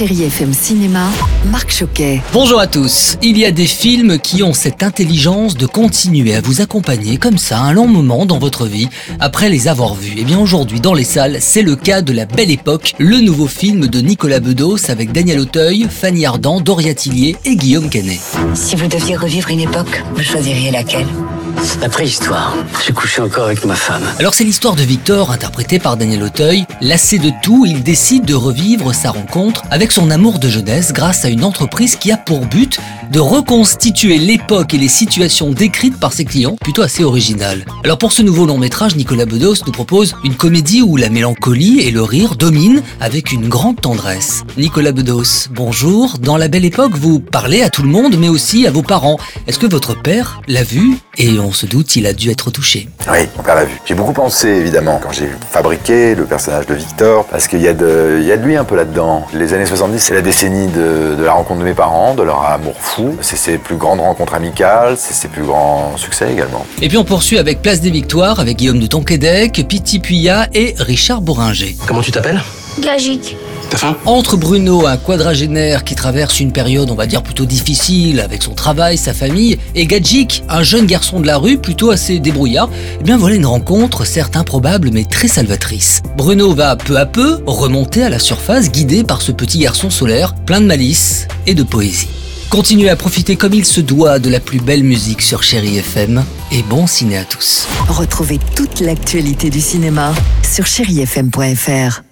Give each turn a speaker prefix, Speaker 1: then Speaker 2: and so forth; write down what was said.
Speaker 1: Chérie FM Cinéma, Marc Choquet.
Speaker 2: Bonjour à tous. Il y a des films qui ont cette intelligence de continuer à vous accompagner comme ça un long moment dans votre vie après les avoir vus. Et bien aujourd'hui dans les salles, c'est le cas de La Belle Époque, le nouveau film de Nicolas Bedos avec Daniel Auteuil, Fanny Ardant, Doria Tillier et Guillaume Canet.
Speaker 3: Si vous deviez revivre une époque, vous choisiriez laquelle?
Speaker 4: La préhistoire. J'ai couché encore avec ma femme.
Speaker 2: Alors c'est l'histoire de Victor, interprété par Daniel Auteuil. Lassé de tout, il décide de revivre sa rencontre avec son amour de jeunesse grâce à une entreprise qui a pour but de reconstituer l'époque et les situations décrites par ses clients, plutôt assez original. Alors pour ce nouveau long métrage, Nicolas Bedos nous propose une comédie où la mélancolie et le rire dominent avec une grande tendresse. Nicolas Bedos, bonjour. Dans La Belle Époque, vous parlez à tout le monde, mais aussi à vos parents. Est-ce que votre père l'a vu Et on se doute, il a dû être touché.
Speaker 5: Oui, mon père l'a vu. J'ai beaucoup pensé, évidemment, quand j'ai fabriqué le personnage de Victor, parce qu'il y, a de- il y a de lui un peu là-dedans. Les années 70, c'est la décennie de, de la rencontre de mes parents, de leur amour fou. C'est ses plus grandes rencontres amicales, c'est ses plus grands succès également.
Speaker 2: Et puis on poursuit avec Place des Victoires, avec Guillaume de Tonquédec, Piti Puya et Richard Bourringer.
Speaker 4: Comment tu t'appelles?
Speaker 6: Gagique.
Speaker 2: Entre Bruno, un quadragénaire qui traverse une période, on va dire, plutôt difficile avec son travail, sa famille, et Gadjik, un jeune garçon de la rue, plutôt assez débrouillard, eh bien voilà une rencontre, certes improbable, mais très salvatrice. Bruno va peu à peu remonter à la surface, guidé par ce petit garçon solaire, plein de malice et de poésie. Continuez à profiter comme il se doit de la plus belle musique sur Chéri FM, et bon ciné à tous.
Speaker 1: Retrouvez toute l'actualité du cinéma sur chérifm.fr.